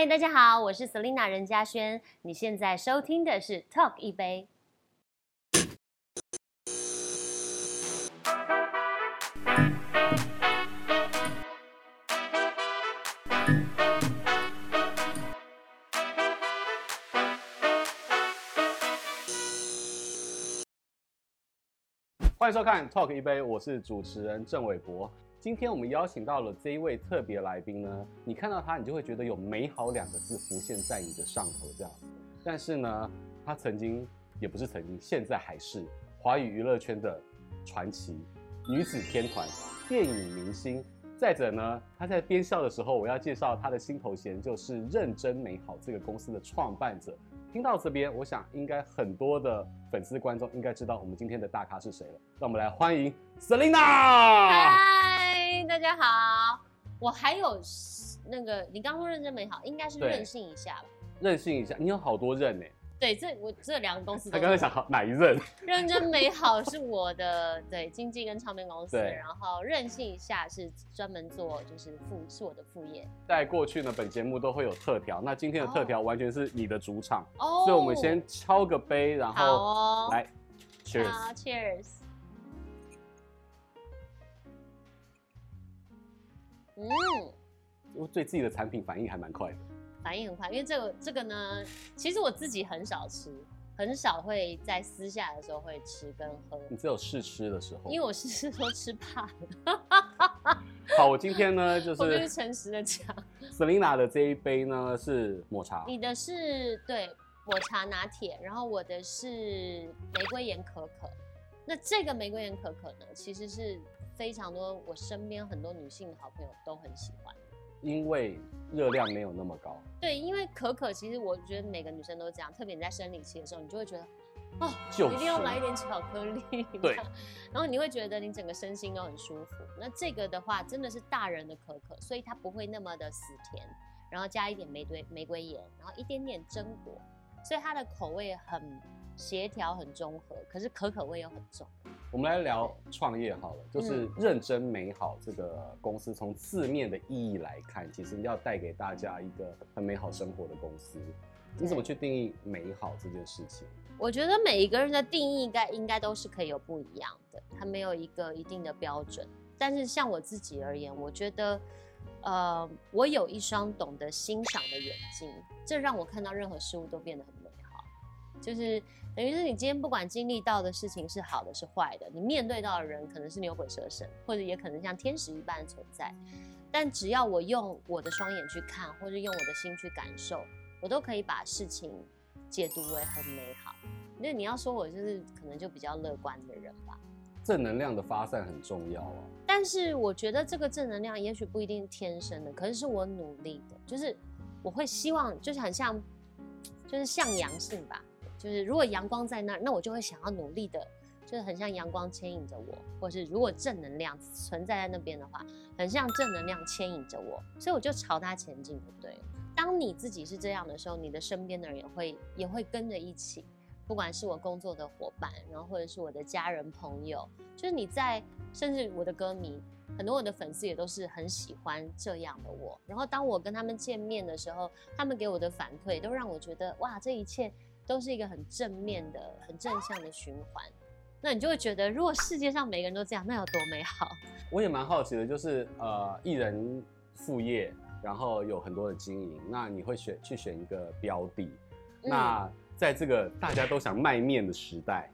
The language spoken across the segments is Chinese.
嗨，大家好，我是 Selina 任家萱。你现在收听的是 Talk 一杯。欢迎收看 Talk 一杯，我是主持人郑伟博。今天我们邀请到了这一位特别来宾呢，你看到他，你就会觉得有美好两个字浮现在你的上头这样。但是呢，他曾经也不是曾经，现在还是华语娱乐圈的传奇女子天团、电影明星。再者呢，他在编笑的时候，我要介绍他的新头衔就是认真美好这个公司的创办者。听到这边，我想应该很多的粉丝观众应该知道我们今天的大咖是谁了。让我们来欢迎 Selina。大家好，我还有那个，你刚刚说认真美好，应该是任性一下吧？任性一下，你有好多任呢？对，这我这两个公司，他刚才想好哪一任？认真美好是我的 对经纪跟唱片公司，然后任性一下是专门做就是副是我的副业。在过去呢，本节目都会有特调，那今天的特调完全是你的主场哦，所以我们先敲个杯，然后来，Cheers，嗯，我对自己的产品反应还蛮快的，反应很快，因为这个这个呢，其实我自己很少吃，很少会在私下的时候会吃跟喝。你只有试吃的时候，因为我试吃都吃怕了。好，我今天呢就是，我就是诚实的讲，Selina 的这一杯呢是抹茶，你的是对抹茶拿铁，然后我的是玫瑰盐可可。那这个玫瑰盐可可呢，其实是。非常多，我身边很多女性的好朋友都很喜欢，因为热量没有那么高。对，因为可可其实我觉得每个女生都这样，特别你在生理期的时候，你就会觉得，哦，就是、一定要来一点巧克力。对，然后你会觉得你整个身心都很舒服。那这个的话，真的是大人的可可，所以它不会那么的死甜，然后加一点玫瑰玫瑰盐，然后一点点榛果，所以它的口味很协调，很中和，可是可可味又很重。我们来聊创业好了，就是认真美好这个公司，从字面的意义来看，其实要带给大家一个很美好生活的公司。你怎么去定义美好这件事情？我觉得每一个人的定义应该应该都是可以有不一样的，它没有一个一定的标准。但是像我自己而言，我觉得，呃，我有一双懂得欣赏的眼睛，这让我看到任何事物都变得很美好，就是。等于是你今天不管经历到的事情是好的是坏的，你面对到的人可能是牛鬼蛇神，或者也可能像天使一般的存在，但只要我用我的双眼去看，或者用我的心去感受，我都可以把事情解读为很美好。那你要说我就是可能就比较乐观的人吧。正能量的发散很重要啊。但是我觉得这个正能量也许不一定天生的，可是是我努力的，就是我会希望就是很像，就是向阳性吧。就是如果阳光在那儿，那我就会想要努力的，就是很像阳光牵引着我，或是如果正能量存在在那边的话，很像正能量牵引着我，所以我就朝它前进，对不对？当你自己是这样的时候，你的身边的人也会也会跟着一起，不管是我工作的伙伴，然后或者是我的家人朋友，就是你在，甚至我的歌迷，很多我的粉丝也都是很喜欢这样的我。然后当我跟他们见面的时候，他们给我的反馈都让我觉得，哇，这一切。都是一个很正面的、很正向的循环，那你就会觉得，如果世界上每个人都这样，那有多美好？我也蛮好奇的，就是呃，艺人副业，然后有很多的经营，那你会选去选一个标的？嗯、那在这个大家都想卖面的时代，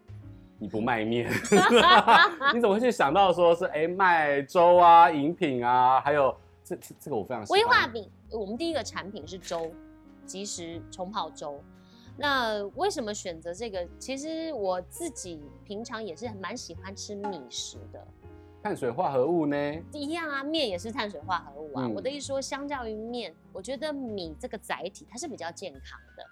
你不卖面 你怎么会去想到说是哎卖粥啊、饮品啊，还有这这个我非常喜欢。威化饼，我们第一个产品是粥，即食冲泡粥。那为什么选择这个？其实我自己平常也是蛮喜欢吃米食的，碳水化合物呢？一样啊，面也是碳水化合物啊。嗯、我的意思说，相较于面，我觉得米这个载体它是比较健康的，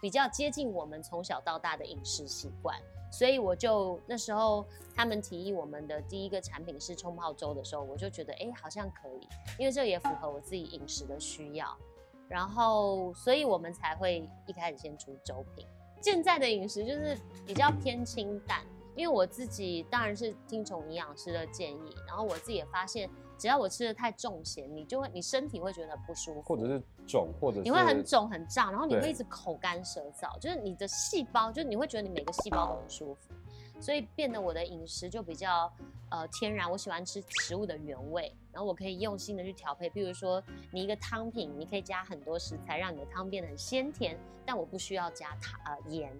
比较接近我们从小到大的饮食习惯。所以我就那时候他们提议我们的第一个产品是冲泡粥的时候，我就觉得哎、欸，好像可以，因为这也符合我自己饮食的需要。然后，所以我们才会一开始先出粥品。现在的饮食就是比较偏清淡，因为我自己当然是听从营养师的建议，然后我自己也发现，只要我吃的太重咸，你就会你身体会觉得不舒服，或者是肿，或者是你会很肿很胀，然后你会一直口干舌燥，就是你的细胞，就是你会觉得你每个细胞都很舒服，所以变得我的饮食就比较呃天然，我喜欢吃食物的原味，然后我可以用心的去调配，比如说你一个汤品，你可以加很多食材，让你的汤变得很鲜甜，但我不需要加糖呃盐，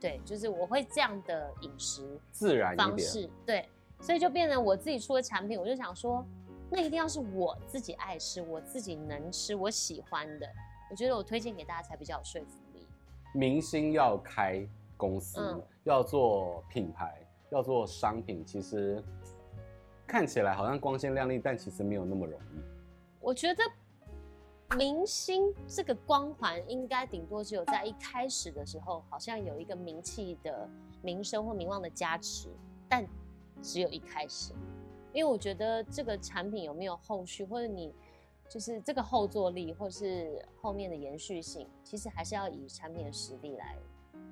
对，就是我会这样的饮食自然方式，对。所以就变成我自己出的产品，我就想说，那一定要是我自己爱吃、我自己能吃、我喜欢的。我觉得我推荐给大家才比较有说服力。明星要开公司，嗯、要做品牌，要做商品，其实看起来好像光鲜亮丽，但其实没有那么容易。我觉得明星这个光环，应该顶多只有在一开始的时候，好像有一个名气的名声或名望的加持，但。只有一开始，因为我觉得这个产品有没有后续，或者你就是这个后坐力，或是后面的延续性，其实还是要以产品的实力来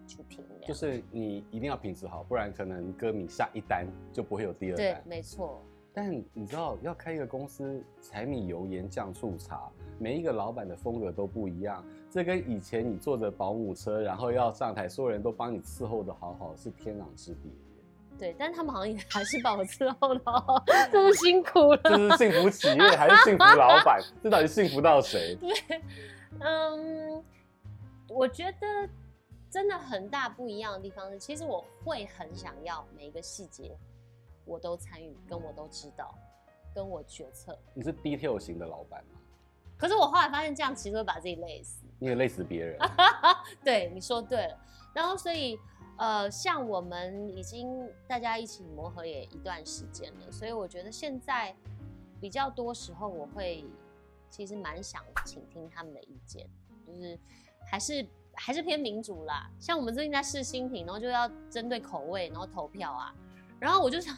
去评价。就是你一定要品质好，不然可能歌迷下一单就不会有第二单。对，没错。但你知道，要开一个公司，柴米油盐酱醋茶，每一个老板的风格都不一样。这跟以前你坐着保姆车，然后要上台，所有人都帮你伺候的好好，是天壤之别。对，但他们好像也还是把我伺候的好，这么辛苦了。这是幸福企业还是幸福老板？这到底幸福到谁？对，嗯，我觉得真的很大不一样的地方是，其实我会很想要每一个细节我都参与，跟我都知道，跟我决策。你是 detail 型的老板吗？可是我后来发现这样其实会把自己累死。你也累死别人。对，你说对了。然后所以。呃，像我们已经大家一起磨合也一段时间了，所以我觉得现在比较多时候我会其实蛮想倾听他们的意见，就是还是还是偏民主啦。像我们最近在试新品，然后就要针对口味然后投票啊，然后我就想，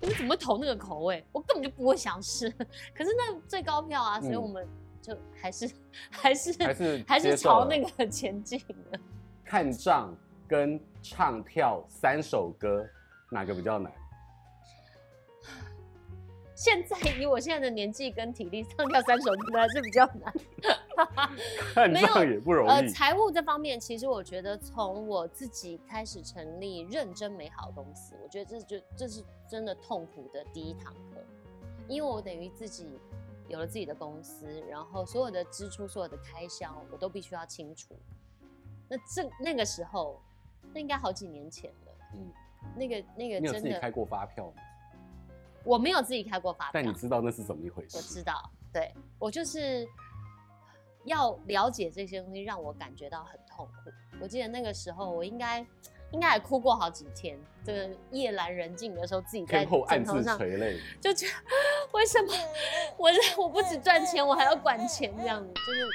你们怎么会投那个口味？我根本就不会想试，可是那最高票啊，所以我们就还是、嗯、还是还是还是朝那个前进的。看账。跟唱跳三首歌，哪个比较难？现在以我现在的年纪跟体力，唱跳三首歌还是比较难。看账也不容易。呃，财务这方面，其实我觉得从我自己开始成立认真美好公司，我觉得这就这是真的痛苦的第一堂课，因为我等于自己有了自己的公司，然后所有的支出、所有的开销，我都必须要清楚。那这那个时候。那应该好几年前了，嗯，那个那个真的，你有自己开过发票吗？我没有自己开过发票，但你知道那是怎么一回事？我知道，对，我就是要了解这些东西，让我感觉到很痛苦。我记得那个时候，我应该应该也哭过好几天。这个夜阑人静的时候，自己在枕头上垂泪，就觉得 为什么 我我不止赚钱，我还要管钱，这样子就是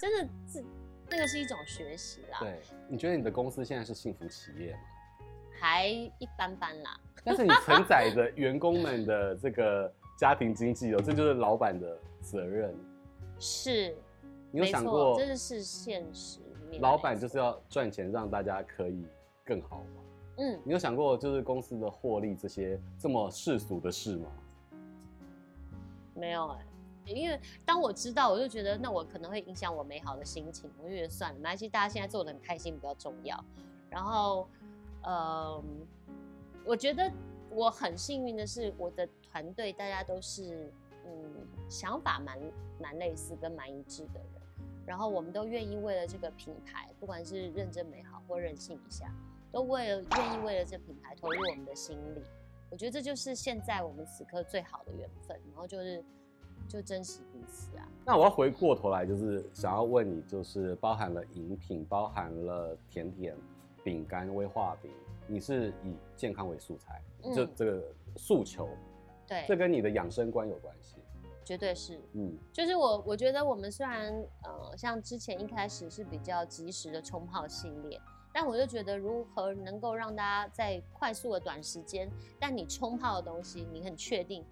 真的是。那个是一种学习啦。对，你觉得你的公司现在是幸福企业吗？还一般般啦。但是你承载着员工们的这个家庭经济哦，这就是老板的责任。是，你有想过，这是现实。老板就是要赚钱，让大家可以更好吗？嗯，你有想过就是公司的获利这些这么世俗的事吗？没有哎、欸。因为当我知道，我就觉得那我可能会影响我美好的心情，我就觉得算了，没关系，大家现在做的很开心比较重要。然后，呃，我觉得我很幸运的是，我的团队大家都是嗯想法蛮蛮类似跟蛮一致的人，然后我们都愿意为了这个品牌，不管是认真美好或任性一下，都为了愿意为了这品牌投入我们的心力。我觉得这就是现在我们此刻最好的缘分。然后就是。就珍惜彼此啊！那我要回过头来，就是想要问你，就是包含了饮品，包含了甜点、饼干、威化饼，你是以健康为素材，就、嗯、这个诉求，对，这跟你的养生观有关系，绝对是，嗯，就是我我觉得我们虽然呃，像之前一开始是比较及时的冲泡系列，但我就觉得如何能够让大家在快速的短时间，但你冲泡的东西你很确定，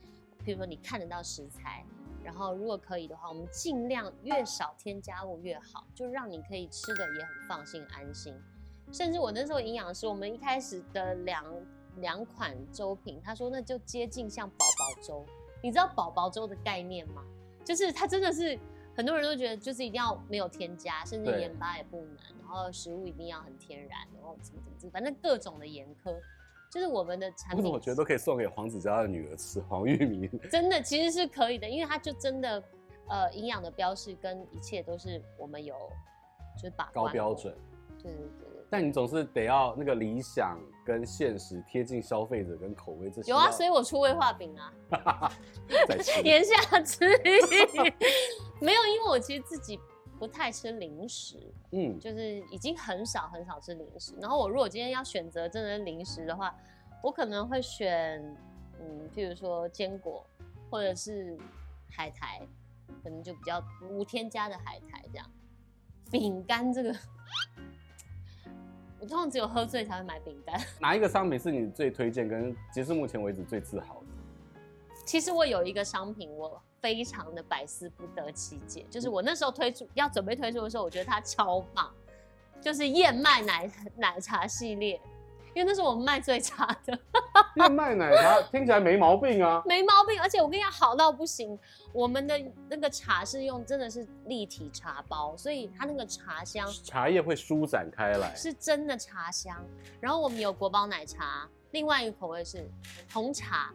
比如说你看得到食材。然后，如果可以的话，我们尽量越少添加物越好，就让你可以吃的也很放心安心。甚至我那时候营养师，我们一开始的两两款粥品，他说那就接近像宝宝粥，你知道宝宝粥的概念吗？就是它真的是很多人都觉得就是一定要没有添加，甚至盐巴也不能，然后食物一定要很天然，然后怎么怎么怎么，反正各种的严苛。就是我们的产品，我觉得都可以送给黄子佼的女儿吃黄玉米。真的其实是可以的，因为它就真的呃营养的标示跟一切都是我们有就是把高标准。对对对。但你总是得要那个理想跟现实贴近消费者跟口味这些。有啊，所以我出威化饼啊。言下之意，没有，因为我其实自己不太吃零食，嗯，就是已经很少很少吃零食。然后我如果今天要选择真的零食的话，我可能会选，嗯，譬如说坚果或者是海苔，可能就比较无添加的海苔这样。饼干这个。我通常只有喝醉才会买饼干。哪一个商品是你最推荐跟截至目前为止最自豪的？其实我有一个商品，我非常的百思不得其解，就是我那时候推出要准备推出的时候，我觉得它超棒，就是燕麦奶奶茶系列。因为那是我们卖最差的燕麦奶茶，听起来没毛病啊，没毛病，而且我跟你讲好到不行。我们的那个茶是用真的是立体茶包，所以它那个茶香，茶叶会舒展开来，是真的茶香。然后我们有国宝奶茶，另外一个口味是红茶，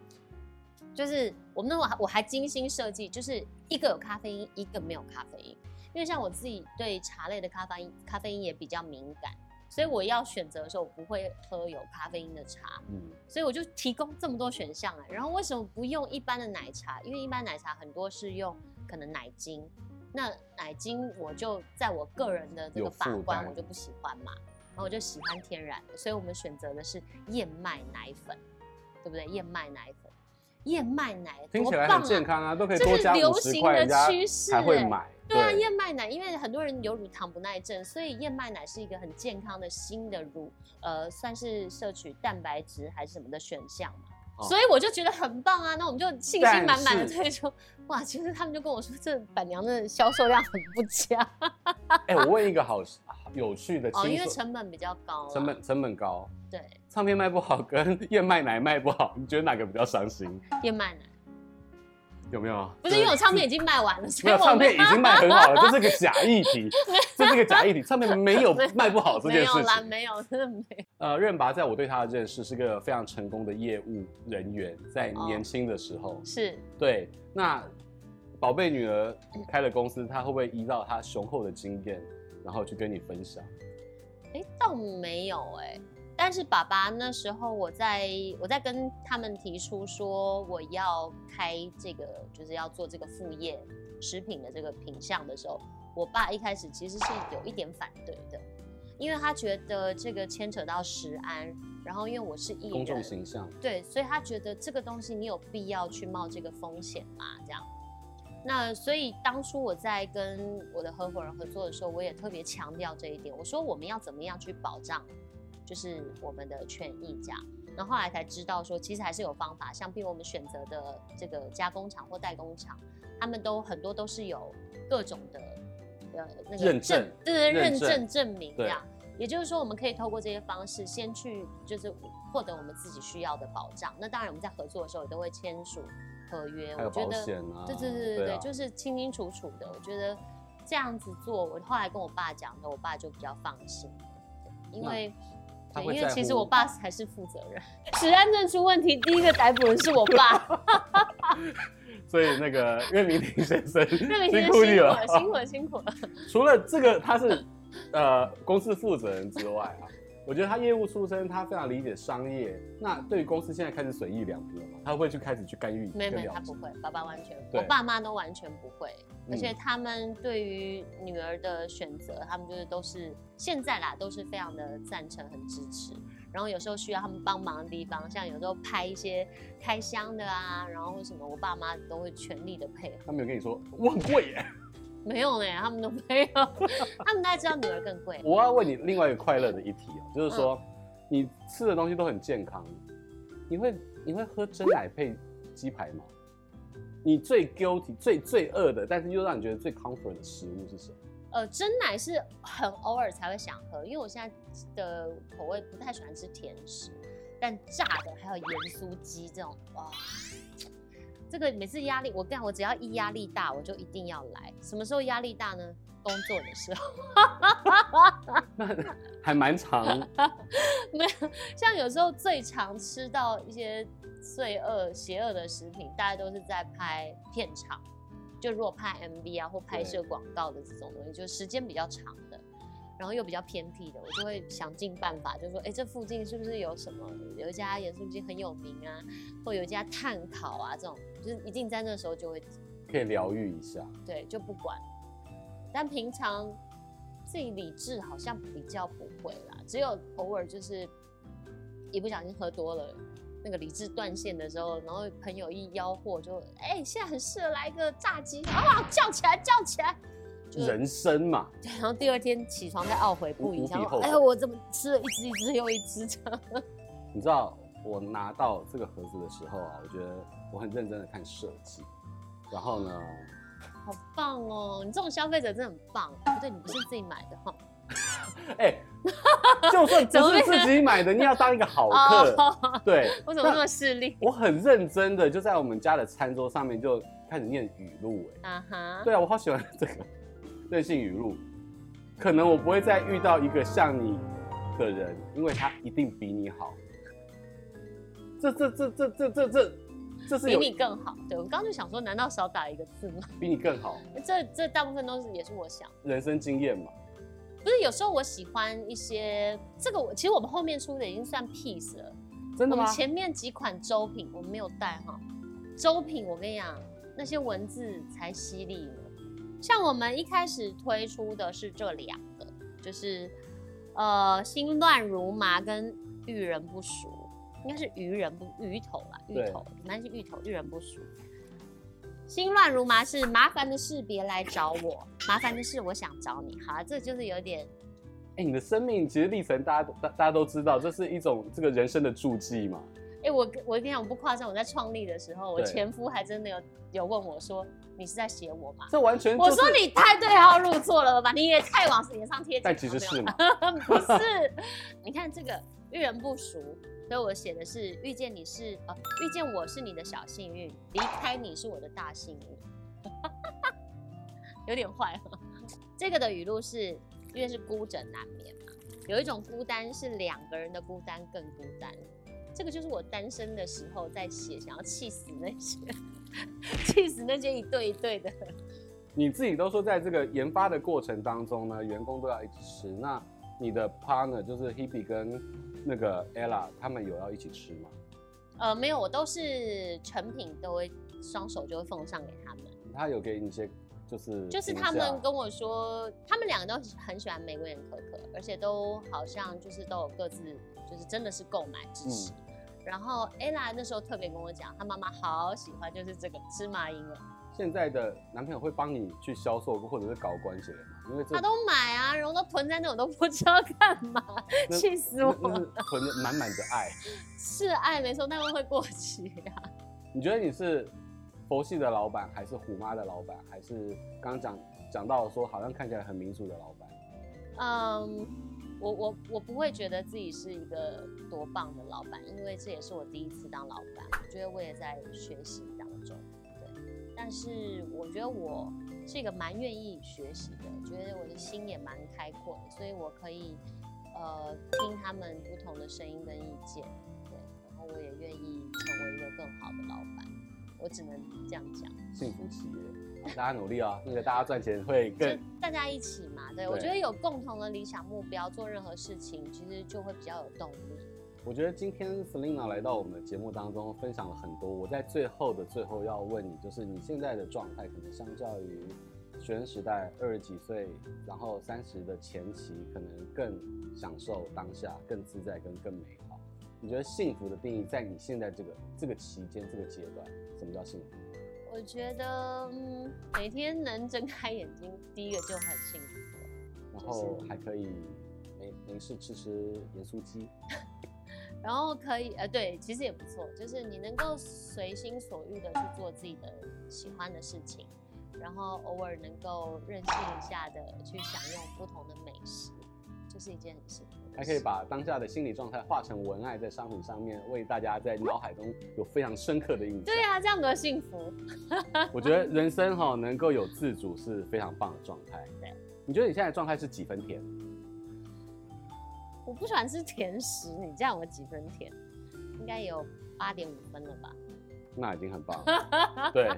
就是我们那我我还精心设计，就是一个有咖啡因，一个没有咖啡因，因为像我自己对茶类的咖啡因咖啡因也比较敏感。所以我要选择的时候，我不会喝有咖啡因的茶，嗯，所以我就提供这么多选项啊。然后为什么不用一般的奶茶？因为一般奶茶很多是用可能奶精，那奶精我就在我个人的这个法官，我就不喜欢嘛。然后我就喜欢天然的，所以我们选择的是燕麦奶粉，对不对？燕麦奶粉。燕麦奶、啊、听起来很健康啊，都可以多加五十块，人家才会买。对啊，燕麦奶，因为很多人有乳糖不耐症，所以燕麦奶是一个很健康的新的乳，呃，算是摄取蛋白质还是什么的选项嘛。哦、所以我就觉得很棒啊，那我们就信心满满的推出。哇，其实他们就跟我说，这板娘的销售量很不佳。哎、欸，我问一个好有趣的，哦，因为成本比较高，成本成本高，对。唱片卖不好跟燕麦奶卖不好，你觉得哪个比较伤心？燕麦奶有没有？不是因为我唱片已经卖完了，没有唱片已经卖很好了，这是个假议题，这是个假议题，唱片没有 卖不好这件事情。没有啦，没有，真的没有。呃，任拔在我对他的认识是个非常成功的业务人员，在年轻的时候、哦、是对。那宝贝女儿开了公司，他会不会依照他雄厚的经验，然后去跟你分享？哎、欸，倒没有哎、欸。但是爸爸那时候，我在我在跟他们提出说我要开这个，就是要做这个副业食品的这个品相的时候，我爸一开始其实是有一点反对的，因为他觉得这个牵扯到食安，然后因为我是艺人，公众形象，对，所以他觉得这个东西你有必要去冒这个风险吗？这样，那所以当初我在跟我的合伙人合作的时候，我也特别强调这一点，我说我们要怎么样去保障。就是我们的权益这样，然后后来才知道说，其实还是有方法，像比如我们选择的这个加工厂或代工厂，他们都很多都是有各种的呃那个认证，对对，认证证明这样。也就是说，我们可以透过这些方式，先去就是获得我们自己需要的保障。那当然，我们在合作的时候也都会签署合约。我觉得对对对对对，就是清清楚楚的。我觉得这样子做，我后来跟我爸讲的，我爸就比较放心，因为。对，因为其实我爸才是负责人，食安证出问题，第一个逮捕人是我爸。所以那个任明庭先生，任明廷辛苦你了，辛苦了，辛苦了。除了这个，他是呃公司负责人之外啊。我觉得他业务出身，他非常理解商业。那对于公司现在开始损益两不嘛，他会去开始去干预？没没，他不会，爸爸完全，我爸妈都完全不会。而且他们对于女儿的选择，他们就是都是现在啦，都是非常的赞成，很支持。然后有时候需要他们帮忙的地方，像有时候拍一些开箱的啊，然后什么，我爸妈都会全力的配合。他没有跟你说我很贵耶？没有呢，他们都没有，他们大概知道女儿更贵。我要问你另外一个快乐的一题哦，就是说，嗯、你吃的东西都很健康，你会你会喝真奶配鸡排吗？你最 guilty 最最饿的，但是又让你觉得最 comfort 的食物是什么？呃，真奶是很偶尔才会想喝，因为我现在的口味不太喜欢吃甜食，但炸的还有盐酥鸡这种哇。这个每次压力，我干，我只要一压力大，我就一定要来。什么时候压力大呢？工作的时候。那还蛮长。没有，像有时候最常吃到一些罪恶、邪恶的食品，大家都是在拍片场。就如果拍 MV 啊，或拍摄广告的这种东西，就时间比较长的，然后又比较偏僻的，我就会想尽办法，就说，哎、欸，这附近是不是有什么，有一家盐酥鸡很有名啊，或有一家炭烤啊，这种，就是一定在那时候就会可以疗愈一下。对，就不管。但平常自己理智好像比较不会啦，只有偶尔就是一不小心喝多了。那个理智断线的时候，然后朋友一吆喝，就哎、欸，现在很适合来一个炸鸡啊，叫起来，叫起来，人生嘛。对，然后第二天起床再懊悔不已，然后哎呀，我怎么吃了一只一只又一只这样？你知道我拿到这个盒子的时候啊，我觉得我很认真的看设计，然后呢，好棒哦，你这种消费者真的很棒。不对，你不是自己买的哈。哎、欸，就算 不是自己买的，你要当一个好客。Oh, 对，我怎么那么势利？我很认真的，就在我们家的餐桌上面就开始念语录。哎，啊哈，对啊，我好喜欢这个任性语录。可能我不会再遇到一个像你的人，因为他一定比你好。这这这这这这这，这是比你更好。对，我刚刚就想说，难道少打一个字吗？比你更好。这这大部分都是也是我想人生经验嘛。不是，有时候我喜欢一些这个，我其实我们后面出的已经算 piece 了。真的吗？我们前面几款周品我们没有带哈。周品我跟你讲，那些文字才犀利呢。像我们一开始推出的是这两个，就是呃心乱如麻跟遇人不淑，应该是鱼人不鱼头啦，芋头，蛮是芋头，遇人不淑。心乱如麻是麻烦的事，别来找我。麻烦的事，我想找你。好，这就是有点。哎、欸，你的生命其实历程，大家大大家都知道，这是一种这个人生的注记嘛。哎、欸，我我跟你讲，我不夸张，我在创立的时候，我前夫还真的有有问我说：“你是在写我吗？”这完全、就是，我说你太对号入座了吧？你也太往脸上贴。但其实是吗？不是，你看这个遇人不淑。所以我写的是遇见你是呃遇见我是你的小幸运，离开你是我的大幸运，有点坏了。这个的语录是因为是孤枕难眠嘛，有一种孤单是两个人的孤单更孤单。这个就是我单身的时候在写，想要气死那些，气死那些一对一对的。你自己都说在这个研发的过程当中呢，员工都要一直吃。那你的 partner 就是 Hebe 跟那个 Ella，他们有要一起吃吗？呃，没有，我都是成品都会双手就会奉上给他们。他有给你一些，就是就是他们跟我说，他们两个都很喜欢玫瑰盐可可，而且都好像就是都有各自就是真的是购买支持。嗯、然后 Ella 那时候特别跟我讲，她妈妈好喜欢就是这个芝麻银了。现在的男朋友会帮你去销售或者是搞关系的吗？因为他都买啊，然后都囤在那，我都不知道干嘛，气死我了！囤的满满的爱，是爱没错，但是会过期呀、啊。你觉得你是佛系的老板，还是虎妈的老板，还是刚刚讲讲到说好像看起来很民主的老板？嗯，我我我不会觉得自己是一个多棒的老板，因为这也是我第一次当老板，我觉得我也在学习当中。对但是我觉得我是一个蛮愿意学习的，觉得我的心也蛮开阔的，所以我可以呃听他们不同的声音跟意见，对，然后我也愿意成为一个更好的老板，我只能这样讲。幸福企业，大家努力啊、哦，那个大家赚钱会更大家一起嘛，对，对我觉得有共同的理想目标，做任何事情其实就会比较有动力。我觉得今天 Selina 来到我们的节目当中，分享了很多。我在最后的最后要问你，就是你现在的状态，可能相较于学生时代二十几岁，然后三十的前期，可能更享受当下，更自在跟更美好。你觉得幸福的定义，在你现在这个这个期间这个阶段，什么叫幸福？我觉得，嗯，每天能睁开眼睛，第一个就很幸福了。然后还可以没没事吃吃盐酥鸡。然后可以，呃，对，其实也不错，就是你能够随心所欲的去做自己的喜欢的事情，然后偶尔能够任性一下的去享用不同的美食，这是一件很幸福。还可以把当下的心理状态化成文案，在商品上面，为大家在脑海中有非常深刻的印象。对啊，这样多幸福！我觉得人生哈能够有自主是非常棒的状态。对，你觉得你现在状态是几分甜？我不喜欢吃甜食，你这样我几分甜？应该有八点五分了吧？那已经很棒了。对，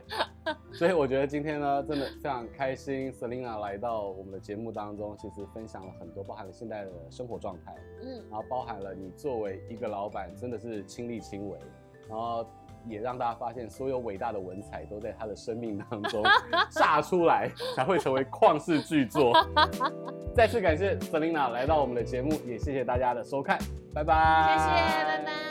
所以我觉得今天呢，真的非常开心，Selina 来到我们的节目当中，其实分享了很多，包含了现在的生活状态，嗯，然后包含了你作为一个老板，真的是亲力亲为，然后也让大家发现，所有伟大的文采都在他的生命当中 炸出来，才会成为旷世巨作。再次感谢 Selina 来到我们的节目，也谢谢大家的收看，拜拜，谢谢，拜拜。